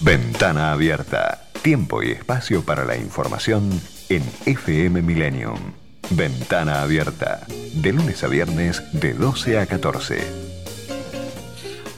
Ventana abierta. Tiempo y espacio para la información en FM Millennium. Ventana abierta. De lunes a viernes de 12 a 14.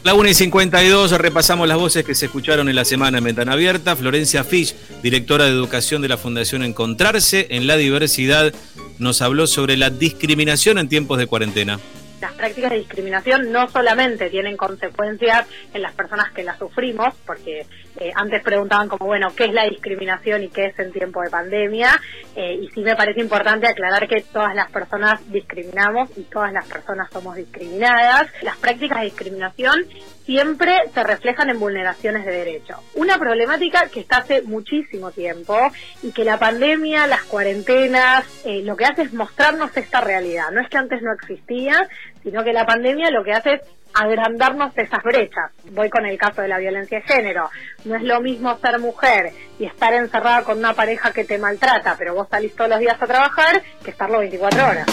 La 1 y 52, repasamos las voces que se escucharon en la semana en Ventana Abierta. Florencia Fish, directora de Educación de la Fundación Encontrarse en la Diversidad, nos habló sobre la discriminación en tiempos de cuarentena las prácticas de discriminación no solamente tienen consecuencias en las personas que las sufrimos, porque eh, antes preguntaban como, bueno, ¿qué es la discriminación y qué es en tiempo de pandemia? Eh, y sí me parece importante aclarar que todas las personas discriminamos y todas las personas somos discriminadas. Las prácticas de discriminación siempre se reflejan en vulneraciones de derechos. Una problemática que está hace muchísimo tiempo y que la pandemia, las cuarentenas, eh, lo que hace es mostrarnos esta realidad. No es que antes no existía, sino que la pandemia lo que hace es agrandarnos esas brechas. Voy con el caso de la violencia de género. No es lo mismo ser mujer y estar encerrada con una pareja que te maltrata, pero vos salís todos los días a trabajar, que estarlo 24 horas.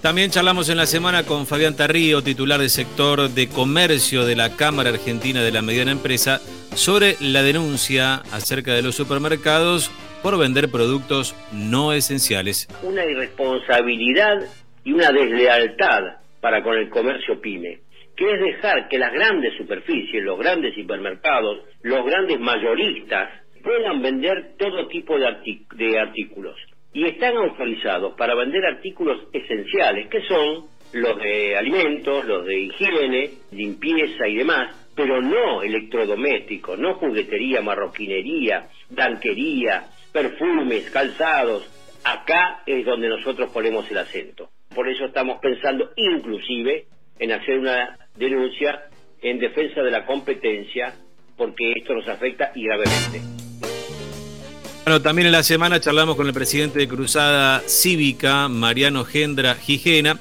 También charlamos en la semana con Fabián Tarrío, titular del sector de comercio de la Cámara Argentina de la Mediana Empresa, sobre la denuncia acerca de los supermercados por vender productos no esenciales. Una irresponsabilidad y una deslealtad para con el comercio pyme, que es dejar que las grandes superficies, los grandes supermercados, los grandes mayoristas puedan vender todo tipo de artículos y están autorizados para vender artículos esenciales, que son los de alimentos, los de higiene, limpieza y demás, pero no electrodomésticos, no juguetería, marroquinería, danquería, perfumes, calzados. Acá es donde nosotros ponemos el acento. Por eso estamos pensando inclusive en hacer una denuncia en defensa de la competencia, porque esto nos afecta y gravemente. Bueno, también en la semana charlamos con el presidente de Cruzada Cívica, Mariano Gendra Gijena,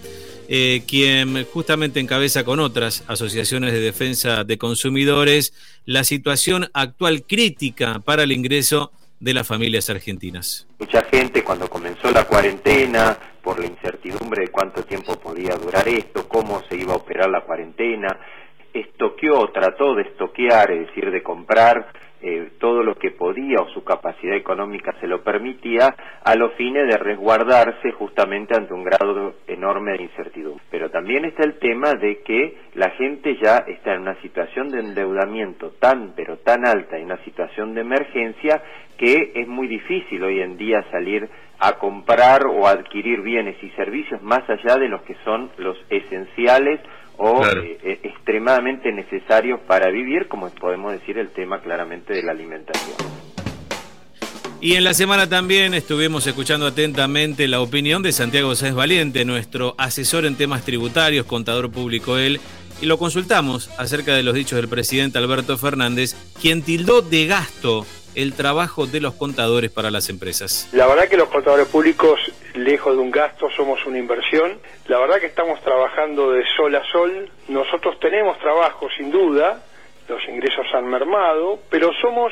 eh, quien justamente encabeza con otras asociaciones de defensa de consumidores la situación actual crítica para el ingreso de las familias argentinas. Mucha gente cuando comenzó la cuarentena, por la incertidumbre de cuánto tiempo podía durar esto, cómo se iba a operar la cuarentena, estoqueó, trató de estoquear, es decir, de comprar eh, todo lo que podía o su capacidad económica se lo permitía a los fines de resguardarse justamente ante un grado enorme de incertidumbre. Pero también está el tema de que la gente ya está en una situación de endeudamiento tan pero tan alta, en una situación de emergencia que es muy difícil hoy en día salir a comprar o adquirir bienes y servicios más allá de los que son los esenciales o eh, eh, extremadamente necesarios para vivir, como podemos decir el tema claramente de la alimentación. Y en la semana también estuvimos escuchando atentamente la opinión de Santiago Sáez Valiente, nuestro asesor en temas tributarios, contador público él, y lo consultamos acerca de los dichos del presidente Alberto Fernández, quien tildó de gasto el trabajo de los contadores para las empresas. La verdad que los contadores públicos, lejos de un gasto, somos una inversión. La verdad que estamos trabajando de sol a sol. Nosotros tenemos trabajo, sin duda, los ingresos han mermado, pero somos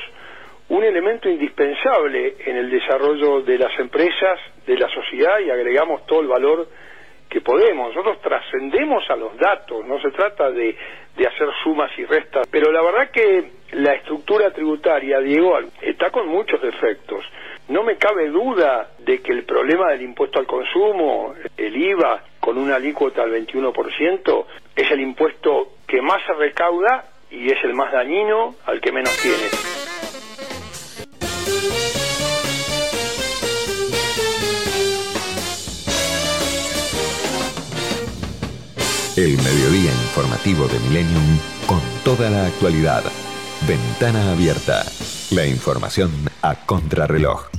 un elemento indispensable en el desarrollo de las empresas, de la sociedad y agregamos todo el valor que podemos. Nosotros trascendemos a los datos, no se trata de, de, hacer sumas y restas, pero la verdad que la estructura tributaria, Diego, está con muchos defectos. No me cabe duda de que el problema del impuesto al consumo, el IVA, con una alícuota al 21%, es el impuesto que más se recauda y es el más dañino al que menos tiene. El mediodía informativo de Millennium con toda la actualidad. Ventana abierta. La información a contrarreloj.